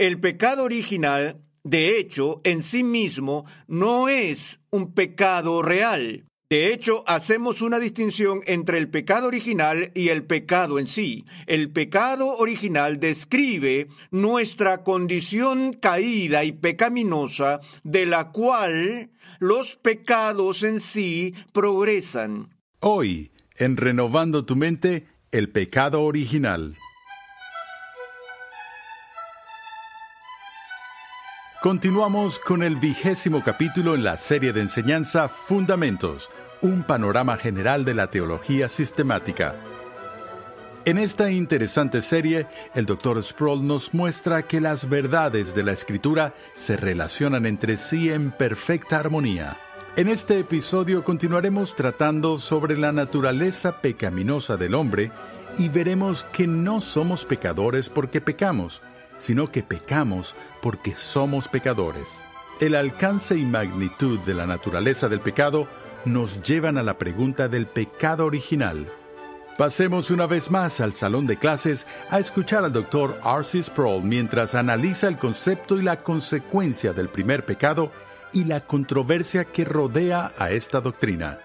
El pecado original, de hecho, en sí mismo no es un pecado real. De hecho, hacemos una distinción entre el pecado original y el pecado en sí. El pecado original describe nuestra condición caída y pecaminosa de la cual los pecados en sí progresan. Hoy, en Renovando tu mente, el pecado original. Continuamos con el vigésimo capítulo en la serie de enseñanza Fundamentos, un panorama general de la teología sistemática. En esta interesante serie, el Dr. Sproul nos muestra que las verdades de la Escritura se relacionan entre sí en perfecta armonía. En este episodio continuaremos tratando sobre la naturaleza pecaminosa del hombre y veremos que no somos pecadores porque pecamos, sino que pecamos porque somos pecadores. El alcance y magnitud de la naturaleza del pecado nos llevan a la pregunta del pecado original. Pasemos una vez más al salón de clases a escuchar al Dr. R.C. Sproul mientras analiza el concepto y la consecuencia del primer pecado y la controversia que rodea a esta doctrina.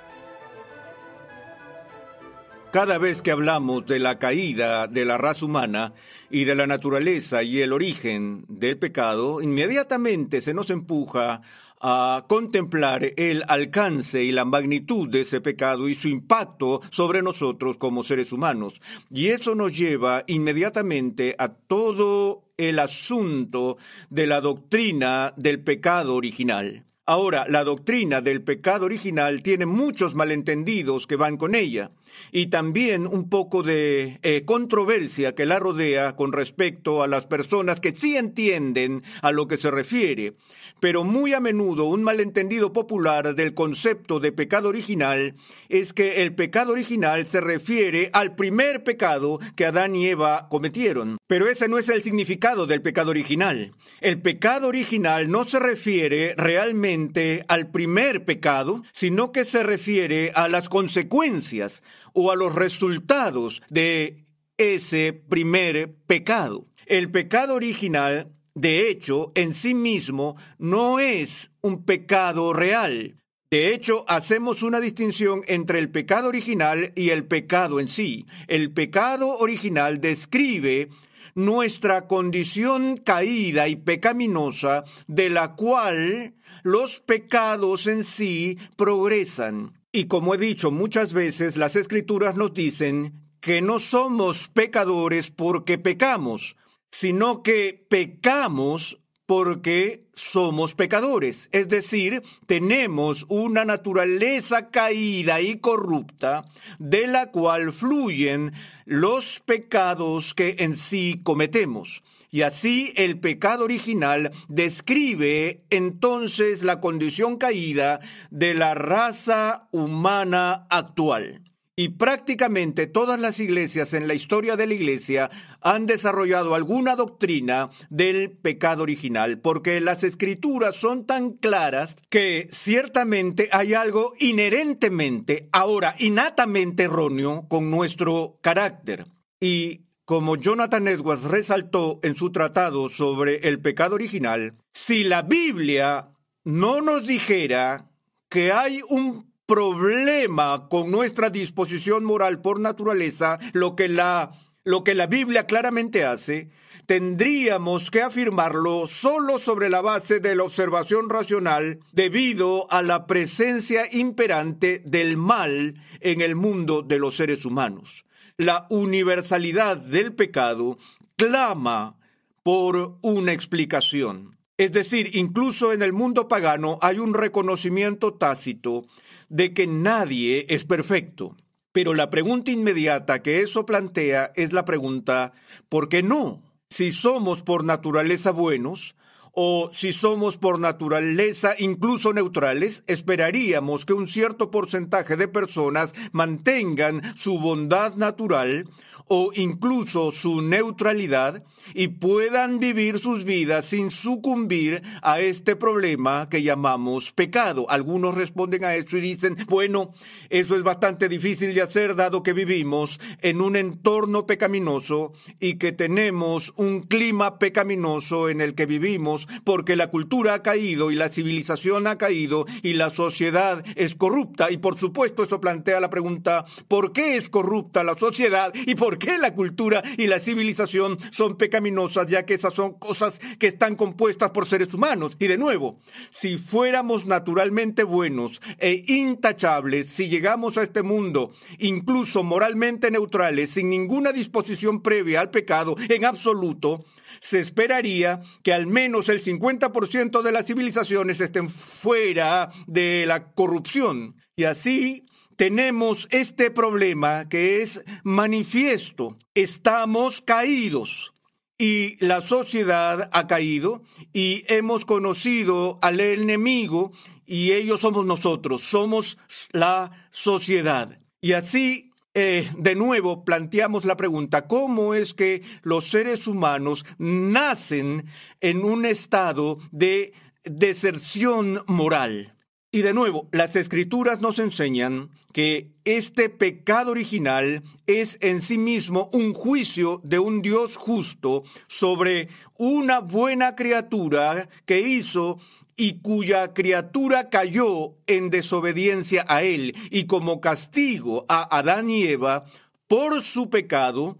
Cada vez que hablamos de la caída de la raza humana y de la naturaleza y el origen del pecado, inmediatamente se nos empuja a contemplar el alcance y la magnitud de ese pecado y su impacto sobre nosotros como seres humanos. Y eso nos lleva inmediatamente a todo el asunto de la doctrina del pecado original. Ahora, la doctrina del pecado original tiene muchos malentendidos que van con ella y también un poco de eh, controversia que la rodea con respecto a las personas que sí entienden a lo que se refiere pero muy a menudo un malentendido popular del concepto de pecado original es que el pecado original se refiere al primer pecado que Adán y Eva cometieron. Pero ese no es el significado del pecado original. El pecado original no se refiere realmente al primer pecado, sino que se refiere a las consecuencias o a los resultados de ese primer pecado. El pecado original de hecho, en sí mismo no es un pecado real. De hecho, hacemos una distinción entre el pecado original y el pecado en sí. El pecado original describe nuestra condición caída y pecaminosa de la cual los pecados en sí progresan. Y como he dicho muchas veces, las escrituras nos dicen que no somos pecadores porque pecamos, sino que pecamos porque somos pecadores, es decir, tenemos una naturaleza caída y corrupta de la cual fluyen los pecados que en sí cometemos. Y así el pecado original describe entonces la condición caída de la raza humana actual. Y prácticamente todas las iglesias en la historia de la iglesia han desarrollado alguna doctrina del pecado original, porque las escrituras son tan claras que ciertamente hay algo inherentemente, ahora innatamente erróneo con nuestro carácter. Y como Jonathan Edwards resaltó en su tratado sobre el pecado original, si la Biblia no nos dijera que hay un problema con nuestra disposición moral por naturaleza, lo que la lo que la Biblia claramente hace, tendríamos que afirmarlo solo sobre la base de la observación racional debido a la presencia imperante del mal en el mundo de los seres humanos. La universalidad del pecado clama por una explicación. Es decir, incluso en el mundo pagano hay un reconocimiento tácito de que nadie es perfecto. Pero la pregunta inmediata que eso plantea es la pregunta, ¿por qué no? Si somos por naturaleza buenos, o si somos por naturaleza incluso neutrales, esperaríamos que un cierto porcentaje de personas mantengan su bondad natural o incluso su neutralidad y puedan vivir sus vidas sin sucumbir a este problema que llamamos pecado. Algunos responden a eso y dicen, bueno, eso es bastante difícil de hacer dado que vivimos en un entorno pecaminoso y que tenemos un clima pecaminoso en el que vivimos porque la cultura ha caído y la civilización ha caído y la sociedad es corrupta y por supuesto eso plantea la pregunta, ¿por qué es corrupta la sociedad y por qué la cultura y la civilización son pecaminosas? ya que esas son cosas que están compuestas por seres humanos. Y de nuevo, si fuéramos naturalmente buenos e intachables, si llegamos a este mundo incluso moralmente neutrales, sin ninguna disposición previa al pecado en absoluto, se esperaría que al menos el 50% de las civilizaciones estén fuera de la corrupción. Y así tenemos este problema que es manifiesto. Estamos caídos y la sociedad ha caído y hemos conocido al enemigo y ellos somos nosotros, somos la sociedad. Y así, eh, de nuevo, planteamos la pregunta, ¿cómo es que los seres humanos nacen en un estado de deserción moral? Y de nuevo, las escrituras nos enseñan que este pecado original es en sí mismo un juicio de un Dios justo sobre una buena criatura que hizo y cuya criatura cayó en desobediencia a él y como castigo a Adán y Eva por su pecado,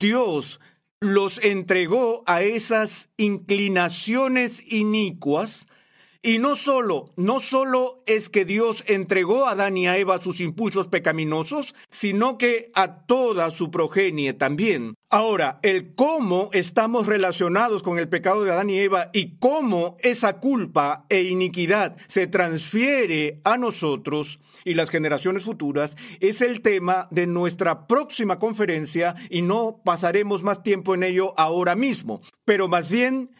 Dios los entregó a esas inclinaciones inicuas y no solo, no solo es que Dios entregó a Adán y a Eva sus impulsos pecaminosos, sino que a toda su progenie también. Ahora, el cómo estamos relacionados con el pecado de Adán y Eva y cómo esa culpa e iniquidad se transfiere a nosotros y las generaciones futuras es el tema de nuestra próxima conferencia y no pasaremos más tiempo en ello ahora mismo, pero más bien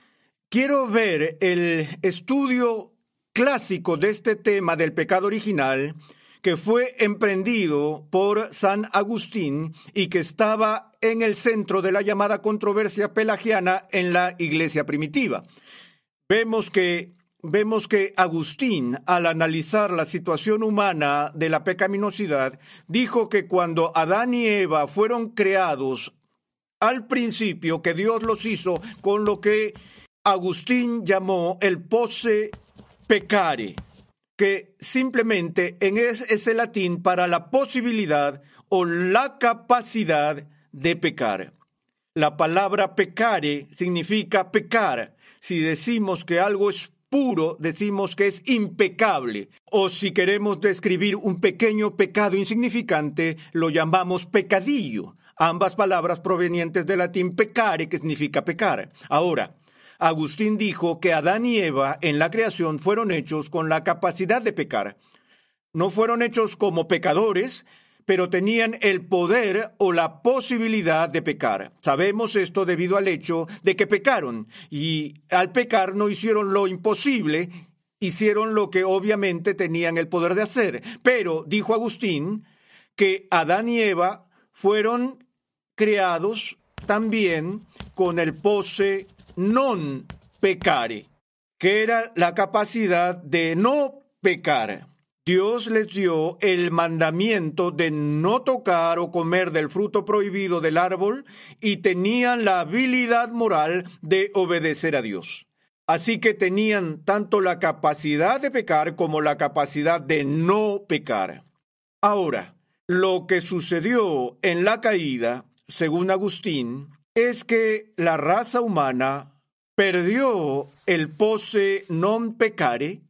Quiero ver el estudio clásico de este tema del pecado original que fue emprendido por San Agustín y que estaba en el centro de la llamada controversia pelagiana en la iglesia primitiva. Vemos que vemos que Agustín, al analizar la situación humana de la pecaminosidad, dijo que cuando Adán y Eva fueron creados al principio, que Dios los hizo con lo que Agustín llamó el pose pecare, que simplemente en es, ese latín para la posibilidad o la capacidad de pecar. La palabra pecare significa pecar. Si decimos que algo es puro, decimos que es impecable. O si queremos describir un pequeño pecado insignificante, lo llamamos pecadillo. Ambas palabras provenientes del latín pecare, que significa pecar. Ahora, Agustín dijo que Adán y Eva en la creación fueron hechos con la capacidad de pecar. No fueron hechos como pecadores, pero tenían el poder o la posibilidad de pecar. Sabemos esto debido al hecho de que pecaron y al pecar no hicieron lo imposible, hicieron lo que obviamente tenían el poder de hacer. Pero, dijo Agustín, que Adán y Eva fueron creados también con el pose non pecare, que era la capacidad de no pecar. Dios les dio el mandamiento de no tocar o comer del fruto prohibido del árbol y tenían la habilidad moral de obedecer a Dios. Así que tenían tanto la capacidad de pecar como la capacidad de no pecar. Ahora, lo que sucedió en la caída según Agustín, es que la raza humana perdió el pose non pecare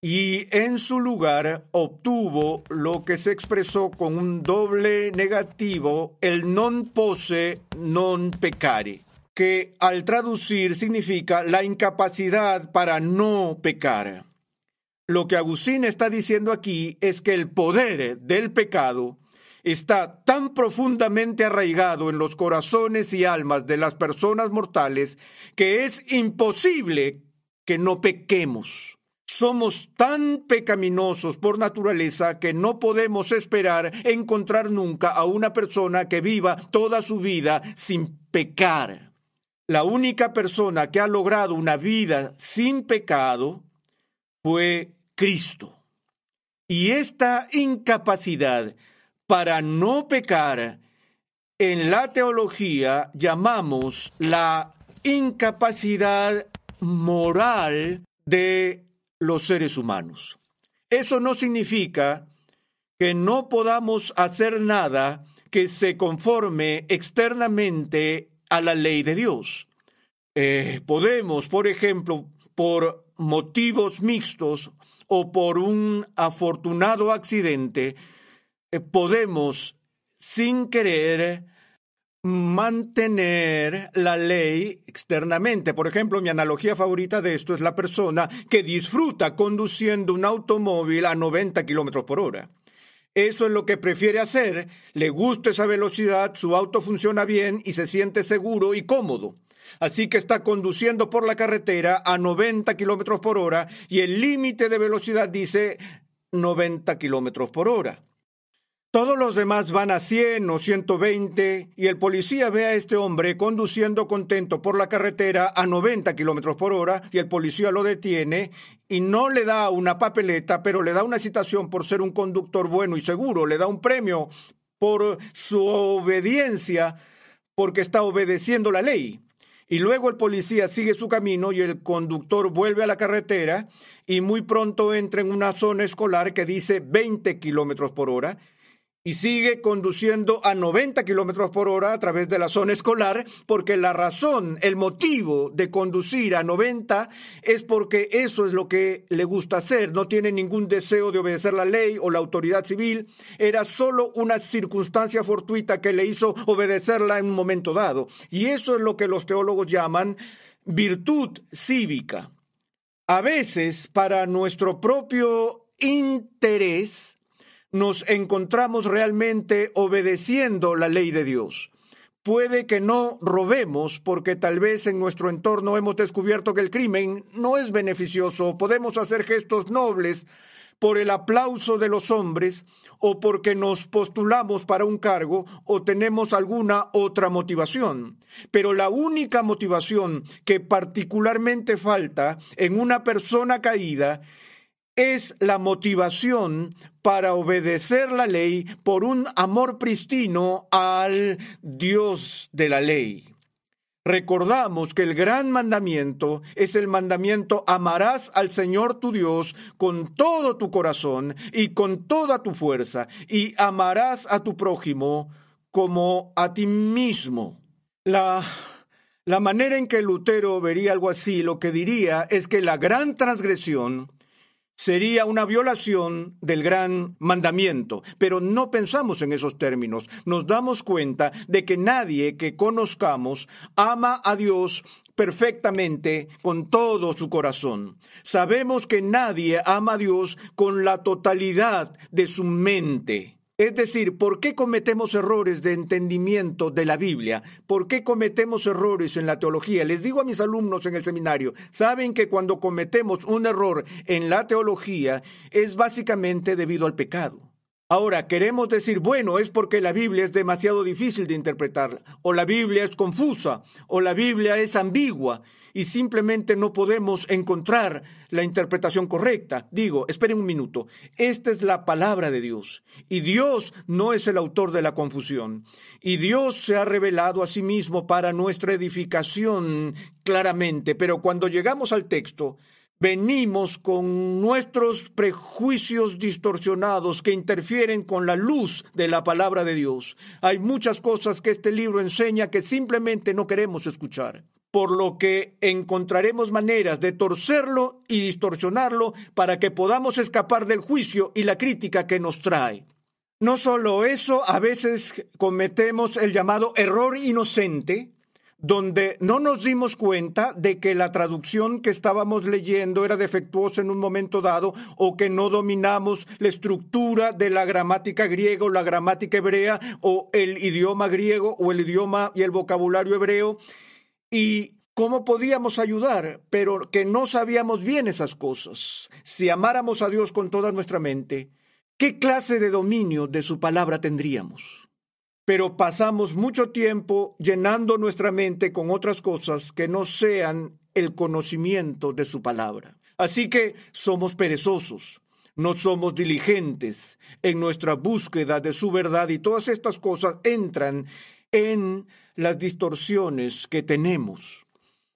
y en su lugar obtuvo lo que se expresó con un doble negativo, el non pose non pecare, que al traducir significa la incapacidad para no pecar. Lo que Agustín está diciendo aquí es que el poder del pecado está tan profundamente arraigado en los corazones y almas de las personas mortales que es imposible que no pequemos. Somos tan pecaminosos por naturaleza que no podemos esperar encontrar nunca a una persona que viva toda su vida sin pecar. La única persona que ha logrado una vida sin pecado fue Cristo. Y esta incapacidad para no pecar en la teología llamamos la incapacidad moral de los seres humanos. Eso no significa que no podamos hacer nada que se conforme externamente a la ley de Dios. Eh, podemos, por ejemplo, por motivos mixtos o por un afortunado accidente, podemos, sin querer, mantener la ley externamente. Por ejemplo, mi analogía favorita de esto es la persona que disfruta conduciendo un automóvil a 90 kilómetros por hora. Eso es lo que prefiere hacer, le gusta esa velocidad, su auto funciona bien y se siente seguro y cómodo. Así que está conduciendo por la carretera a 90 kilómetros por hora y el límite de velocidad dice 90 kilómetros por hora. Todos los demás van a 100 o 120 y el policía ve a este hombre conduciendo contento por la carretera a 90 kilómetros por hora y el policía lo detiene y no le da una papeleta, pero le da una citación por ser un conductor bueno y seguro, le da un premio por su obediencia porque está obedeciendo la ley. Y luego el policía sigue su camino y el conductor vuelve a la carretera y muy pronto entra en una zona escolar que dice 20 kilómetros por hora y sigue conduciendo a 90 kilómetros por hora a través de la zona escolar, porque la razón, el motivo de conducir a 90 es porque eso es lo que le gusta hacer. No tiene ningún deseo de obedecer la ley o la autoridad civil. Era solo una circunstancia fortuita que le hizo obedecerla en un momento dado. Y eso es lo que los teólogos llaman virtud cívica. A veces, para nuestro propio interés, nos encontramos realmente obedeciendo la ley de Dios. Puede que no robemos porque tal vez en nuestro entorno hemos descubierto que el crimen no es beneficioso. Podemos hacer gestos nobles por el aplauso de los hombres o porque nos postulamos para un cargo o tenemos alguna otra motivación. Pero la única motivación que particularmente falta en una persona caída es la motivación para obedecer la ley por un amor pristino al Dios de la ley. Recordamos que el gran mandamiento es el mandamiento amarás al Señor tu Dios con todo tu corazón y con toda tu fuerza y amarás a tu prójimo como a ti mismo. La la manera en que Lutero vería algo así, lo que diría es que la gran transgresión sería una violación del gran mandamiento. Pero no pensamos en esos términos. Nos damos cuenta de que nadie que conozcamos ama a Dios perfectamente con todo su corazón. Sabemos que nadie ama a Dios con la totalidad de su mente. Es decir, ¿por qué cometemos errores de entendimiento de la Biblia? ¿Por qué cometemos errores en la teología? Les digo a mis alumnos en el seminario, saben que cuando cometemos un error en la teología es básicamente debido al pecado. Ahora, queremos decir, bueno, es porque la Biblia es demasiado difícil de interpretar, o la Biblia es confusa, o la Biblia es ambigua y simplemente no podemos encontrar la interpretación correcta. Digo, esperen un minuto, esta es la palabra de Dios. Y Dios no es el autor de la confusión. Y Dios se ha revelado a sí mismo para nuestra edificación claramente, pero cuando llegamos al texto, venimos con nuestros prejuicios distorsionados que interfieren con la luz de la palabra de Dios. Hay muchas cosas que este libro enseña que simplemente no queremos escuchar, por lo que encontraremos maneras de torcerlo y distorsionarlo para que podamos escapar del juicio y la crítica que nos trae. No solo eso, a veces cometemos el llamado error inocente, donde no nos dimos cuenta de que la traducción que estábamos leyendo era defectuosa en un momento dado o que no dominamos la estructura de la gramática griega o la gramática hebrea o el idioma griego o el idioma y el vocabulario hebreo y cómo podíamos ayudar, pero que no sabíamos bien esas cosas. Si amáramos a Dios con toda nuestra mente, ¿qué clase de dominio de su palabra tendríamos? pero pasamos mucho tiempo llenando nuestra mente con otras cosas que no sean el conocimiento de su palabra. Así que somos perezosos, no somos diligentes en nuestra búsqueda de su verdad y todas estas cosas entran en las distorsiones que tenemos.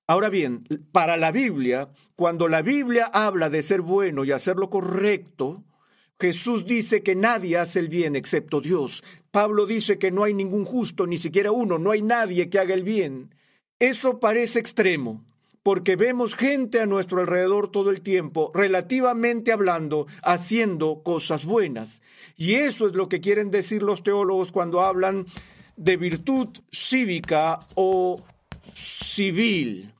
Ahora bien, para la Biblia, cuando la Biblia habla de ser bueno y hacer lo correcto, Jesús dice que nadie hace el bien excepto Dios. Pablo dice que no hay ningún justo, ni siquiera uno, no hay nadie que haga el bien. Eso parece extremo, porque vemos gente a nuestro alrededor todo el tiempo, relativamente hablando, haciendo cosas buenas. Y eso es lo que quieren decir los teólogos cuando hablan de virtud cívica o civil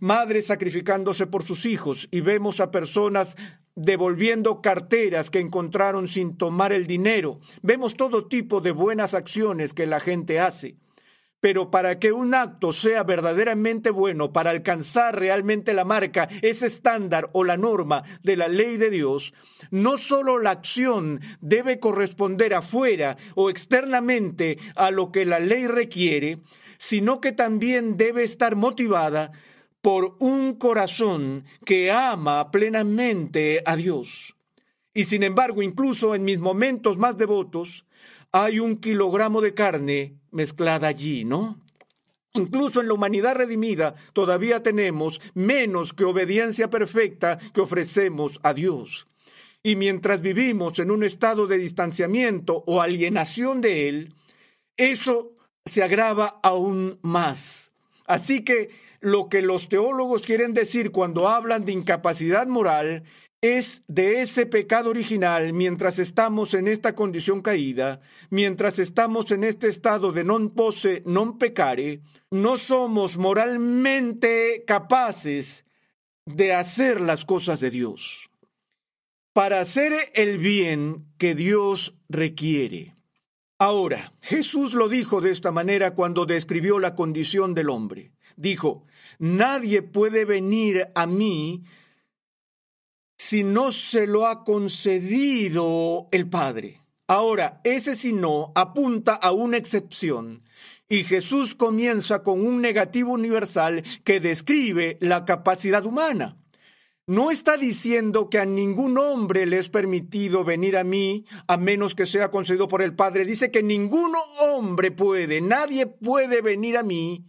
madres sacrificándose por sus hijos y vemos a personas devolviendo carteras que encontraron sin tomar el dinero. Vemos todo tipo de buenas acciones que la gente hace. Pero para que un acto sea verdaderamente bueno, para alcanzar realmente la marca, ese estándar o la norma de la ley de Dios, no solo la acción debe corresponder afuera o externamente a lo que la ley requiere, sino que también debe estar motivada por un corazón que ama plenamente a Dios. Y sin embargo, incluso en mis momentos más devotos, hay un kilogramo de carne mezclada allí, ¿no? Incluso en la humanidad redimida todavía tenemos menos que obediencia perfecta que ofrecemos a Dios. Y mientras vivimos en un estado de distanciamiento o alienación de Él, eso se agrava aún más. Así que lo que los teólogos quieren decir cuando hablan de incapacidad moral es de ese pecado original mientras estamos en esta condición caída, mientras estamos en este estado de non pose, non pecare, no somos moralmente capaces de hacer las cosas de Dios, para hacer el bien que Dios requiere. Ahora, Jesús lo dijo de esta manera cuando describió la condición del hombre. Dijo, Nadie puede venir a mí si no se lo ha concedido el Padre. Ahora, ese si no apunta a una excepción. Y Jesús comienza con un negativo universal que describe la capacidad humana. No está diciendo que a ningún hombre le es permitido venir a mí a menos que sea concedido por el Padre. Dice que ningún hombre puede, nadie puede venir a mí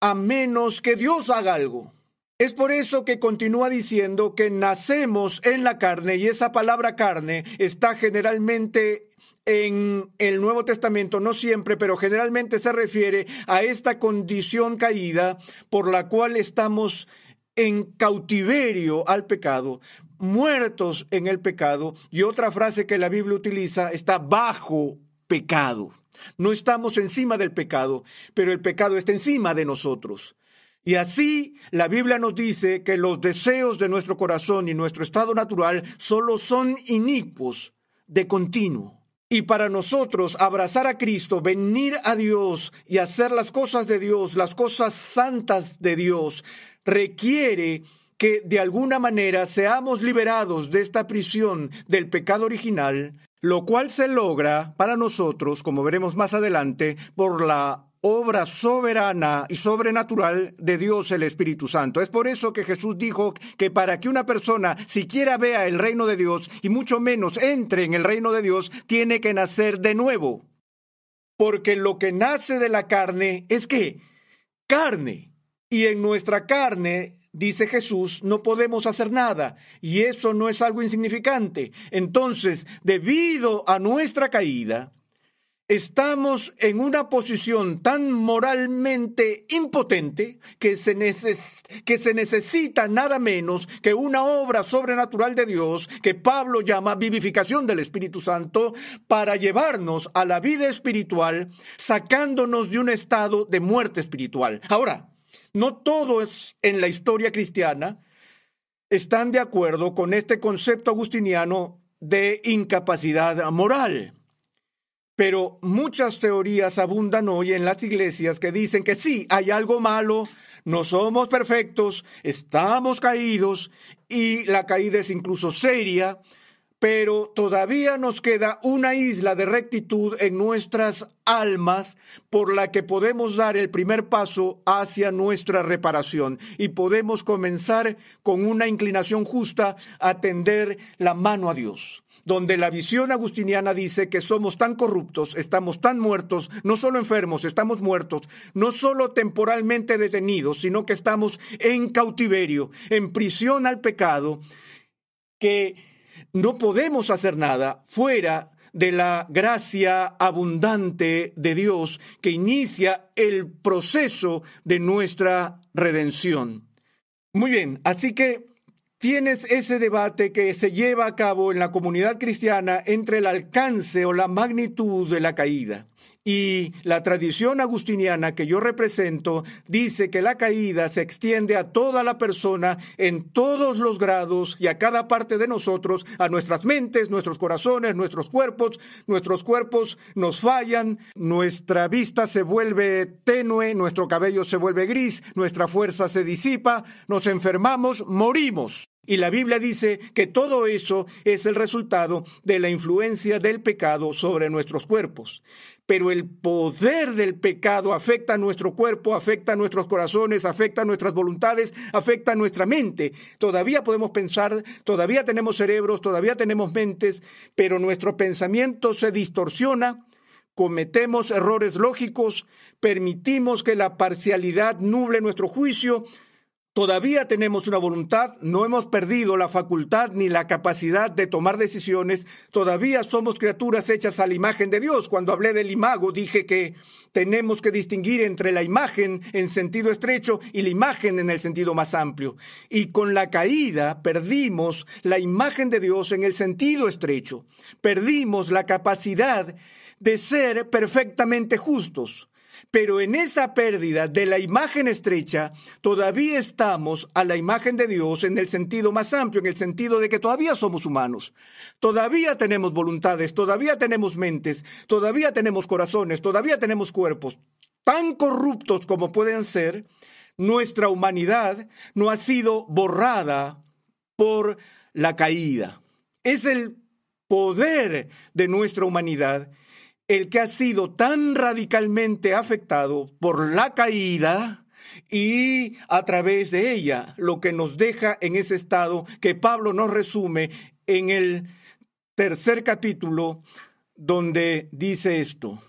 a menos que Dios haga algo. Es por eso que continúa diciendo que nacemos en la carne y esa palabra carne está generalmente en el Nuevo Testamento, no siempre, pero generalmente se refiere a esta condición caída por la cual estamos en cautiverio al pecado, muertos en el pecado, y otra frase que la Biblia utiliza está bajo pecado. No estamos encima del pecado, pero el pecado está encima de nosotros. Y así la Biblia nos dice que los deseos de nuestro corazón y nuestro estado natural solo son inicuos de continuo. Y para nosotros abrazar a Cristo, venir a Dios y hacer las cosas de Dios, las cosas santas de Dios, requiere que de alguna manera seamos liberados de esta prisión del pecado original lo cual se logra para nosotros, como veremos más adelante, por la obra soberana y sobrenatural de Dios el Espíritu Santo. Es por eso que Jesús dijo que para que una persona siquiera vea el reino de Dios y mucho menos entre en el reino de Dios, tiene que nacer de nuevo. Porque lo que nace de la carne es que carne. Y en nuestra carne dice Jesús, no podemos hacer nada y eso no es algo insignificante. Entonces, debido a nuestra caída, estamos en una posición tan moralmente impotente que se, que se, necesita nada menos que una obra sobrenatural de Dios que Pablo llama vivificación del Espíritu Santo para llevarnos a la vida espiritual, sacándonos de un estado de muerte espiritual. Ahora, no todos en la historia cristiana están de acuerdo con este concepto agustiniano de incapacidad moral. Pero muchas teorías abundan hoy en las iglesias que dicen que sí, hay algo malo, no somos perfectos, estamos caídos y la caída es incluso seria, pero todavía nos queda una isla de rectitud en nuestras almas por la que podemos dar el primer paso hacia nuestra reparación y podemos comenzar con una inclinación justa a tender la mano a Dios donde la visión agustiniana dice que somos tan corruptos, estamos tan muertos, no solo enfermos, estamos muertos, no solo temporalmente detenidos, sino que estamos en cautiverio, en prisión al pecado, que no podemos hacer nada fuera de la gracia abundante de Dios que inicia el proceso de nuestra redención. Muy bien, así que tienes ese debate que se lleva a cabo en la comunidad cristiana entre el alcance o la magnitud de la caída. Y la tradición agustiniana que yo represento dice que la caída se extiende a toda la persona en todos los grados y a cada parte de nosotros, a nuestras mentes, nuestros corazones, nuestros cuerpos. Nuestros cuerpos nos fallan, nuestra vista se vuelve tenue, nuestro cabello se vuelve gris, nuestra fuerza se disipa, nos enfermamos, morimos. Y la Biblia dice que todo eso es el resultado de la influencia del pecado sobre nuestros cuerpos. Pero el poder del pecado afecta a nuestro cuerpo, afecta a nuestros corazones, afecta a nuestras voluntades, afecta a nuestra mente. Todavía podemos pensar, todavía tenemos cerebros, todavía tenemos mentes, pero nuestro pensamiento se distorsiona, cometemos errores lógicos, permitimos que la parcialidad nuble nuestro juicio, Todavía tenemos una voluntad, no hemos perdido la facultad ni la capacidad de tomar decisiones, todavía somos criaturas hechas a la imagen de Dios. Cuando hablé del imago dije que tenemos que distinguir entre la imagen en sentido estrecho y la imagen en el sentido más amplio. Y con la caída perdimos la imagen de Dios en el sentido estrecho, perdimos la capacidad de ser perfectamente justos. Pero en esa pérdida de la imagen estrecha, todavía estamos a la imagen de Dios en el sentido más amplio, en el sentido de que todavía somos humanos. Todavía tenemos voluntades, todavía tenemos mentes, todavía tenemos corazones, todavía tenemos cuerpos. Tan corruptos como pueden ser, nuestra humanidad no ha sido borrada por la caída. Es el poder de nuestra humanidad el que ha sido tan radicalmente afectado por la caída y a través de ella, lo que nos deja en ese estado que Pablo nos resume en el tercer capítulo, donde dice esto,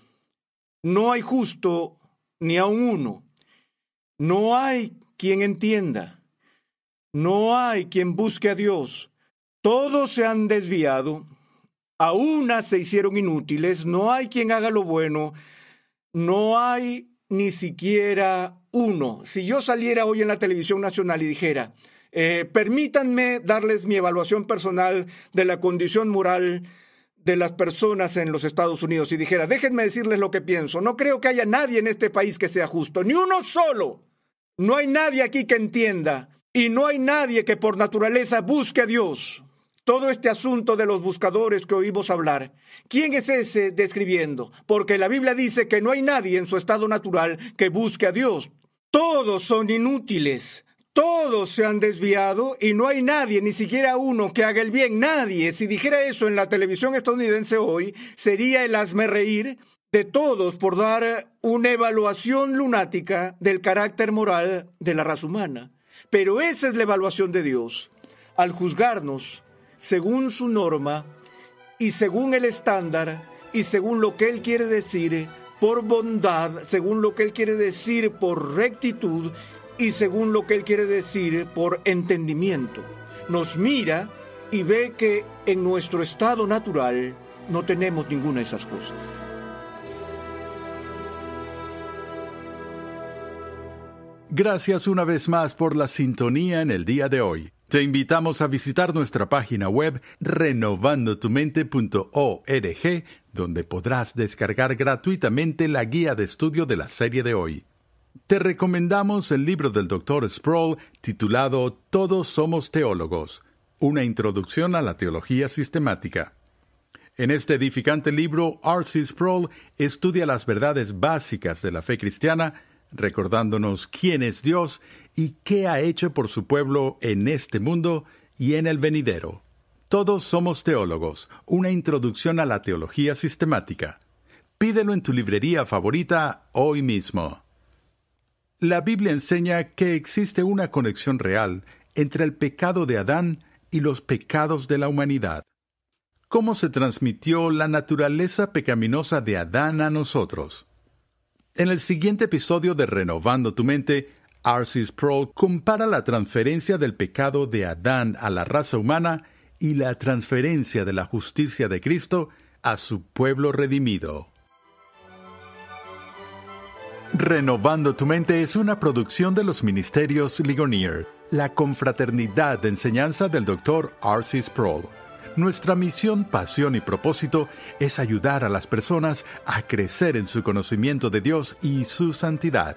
no hay justo ni aun uno, no hay quien entienda, no hay quien busque a Dios, todos se han desviado, a unas se hicieron inútiles, no hay quien haga lo bueno, no hay ni siquiera uno. Si yo saliera hoy en la televisión nacional y dijera, eh, permítanme darles mi evaluación personal de la condición moral de las personas en los Estados Unidos y dijera, déjenme decirles lo que pienso, no creo que haya nadie en este país que sea justo, ni uno solo. No hay nadie aquí que entienda y no hay nadie que por naturaleza busque a Dios todo este asunto de los buscadores que oímos hablar. ¿Quién es ese describiendo? Porque la Biblia dice que no hay nadie en su estado natural que busque a Dios. Todos son inútiles. Todos se han desviado y no hay nadie, ni siquiera uno, que haga el bien. Nadie. Si dijera eso en la televisión estadounidense hoy, sería el hazme reír de todos por dar una evaluación lunática del carácter moral de la raza humana. Pero esa es la evaluación de Dios. Al juzgarnos, según su norma y según el estándar y según lo que Él quiere decir por bondad, según lo que Él quiere decir por rectitud y según lo que Él quiere decir por entendimiento. Nos mira y ve que en nuestro estado natural no tenemos ninguna de esas cosas. Gracias una vez más por la sintonía en el día de hoy. Te invitamos a visitar nuestra página web renovandotumente.org, donde podrás descargar gratuitamente la guía de estudio de la serie de hoy. Te recomendamos el libro del Dr. Sproul titulado Todos somos teólogos, una introducción a la teología sistemática. En este edificante libro, R.C. Sproul estudia las verdades básicas de la fe cristiana, recordándonos quién es Dios y qué ha hecho por su pueblo en este mundo y en el venidero. Todos somos teólogos, una introducción a la teología sistemática. Pídelo en tu librería favorita hoy mismo. La Biblia enseña que existe una conexión real entre el pecado de Adán y los pecados de la humanidad. ¿Cómo se transmitió la naturaleza pecaminosa de Adán a nosotros? En el siguiente episodio de Renovando tu mente, R.C. Sproul compara la transferencia del pecado de Adán a la raza humana y la transferencia de la justicia de Cristo a su pueblo redimido. Renovando tu mente es una producción de los ministerios Ligonier, la confraternidad de enseñanza del Dr. R.C. Sproul. Nuestra misión, pasión y propósito es ayudar a las personas a crecer en su conocimiento de Dios y su santidad.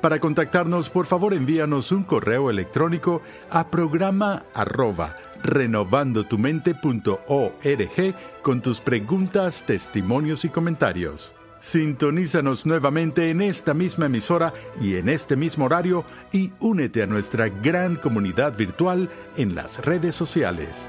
Para contactarnos, por favor envíanos un correo electrónico a programa arroba renovandotumente.org con tus preguntas, testimonios y comentarios. Sintonízanos nuevamente en esta misma emisora y en este mismo horario y únete a nuestra gran comunidad virtual en las redes sociales.